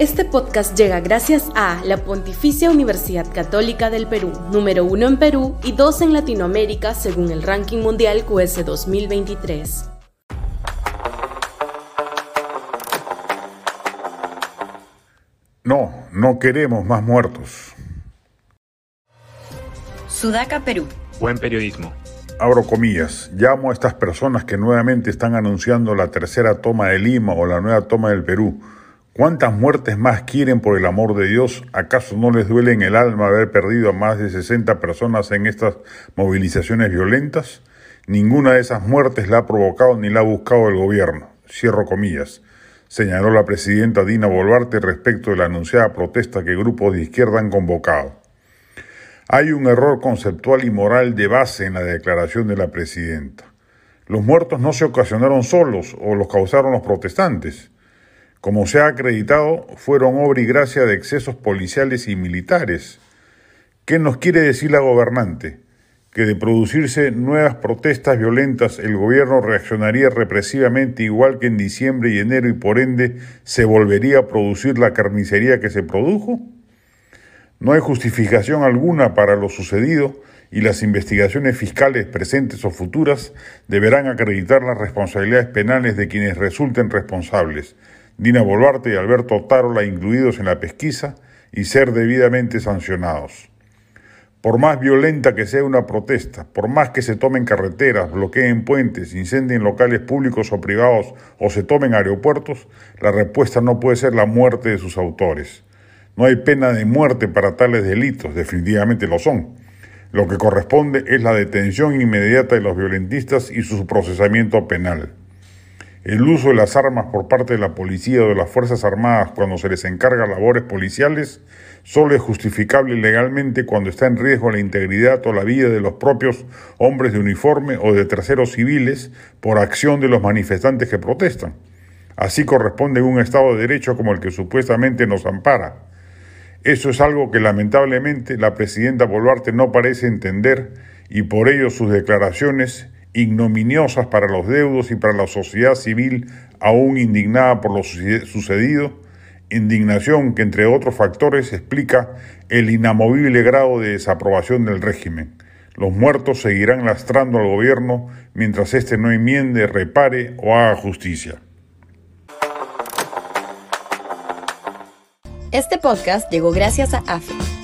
Este podcast llega gracias a la Pontificia Universidad Católica del Perú, número uno en Perú y dos en Latinoamérica según el ranking mundial QS 2023. No, no queremos más muertos. Sudaca, Perú. Buen periodismo. Abro comillas, llamo a estas personas que nuevamente están anunciando la tercera toma de Lima o la nueva toma del Perú. ¿Cuántas muertes más quieren por el amor de Dios? ¿Acaso no les duele en el alma haber perdido a más de 60 personas en estas movilizaciones violentas? Ninguna de esas muertes la ha provocado ni la ha buscado el gobierno. Cierro comillas señaló la presidenta Dina Boluarte respecto de la anunciada protesta que grupos de izquierda han convocado. Hay un error conceptual y moral de base en la declaración de la presidenta. Los muertos no se ocasionaron solos o los causaron los protestantes. Como se ha acreditado, fueron obra y gracia de excesos policiales y militares. ¿Qué nos quiere decir la gobernante? que de producirse nuevas protestas violentas el gobierno reaccionaría represivamente igual que en diciembre y enero y por ende se volvería a producir la carnicería que se produjo? No hay justificación alguna para lo sucedido y las investigaciones fiscales presentes o futuras deberán acreditar las responsabilidades penales de quienes resulten responsables, Dina Boluarte y Alberto Tarola incluidos en la pesquisa, y ser debidamente sancionados. Por más violenta que sea una protesta, por más que se tomen carreteras, bloqueen puentes, incendien locales públicos o privados o se tomen aeropuertos, la respuesta no puede ser la muerte de sus autores. No hay pena de muerte para tales delitos, definitivamente lo son. Lo que corresponde es la detención inmediata de los violentistas y su procesamiento penal. El uso de las armas por parte de la policía o de las Fuerzas Armadas cuando se les encarga labores policiales solo es justificable legalmente cuando está en riesgo la integridad o la vida de los propios hombres de uniforme o de terceros civiles por acción de los manifestantes que protestan. Así corresponde en un Estado de Derecho como el que supuestamente nos ampara. Eso es algo que lamentablemente la presidenta Boluarte no parece entender y por ello sus declaraciones ignominiosas para los deudos y para la sociedad civil aún indignada por lo sucedido, indignación que entre otros factores explica el inamovible grado de desaprobación del régimen. Los muertos seguirán lastrando al gobierno mientras éste no enmiende, repare o haga justicia. Este podcast llegó gracias a AFE,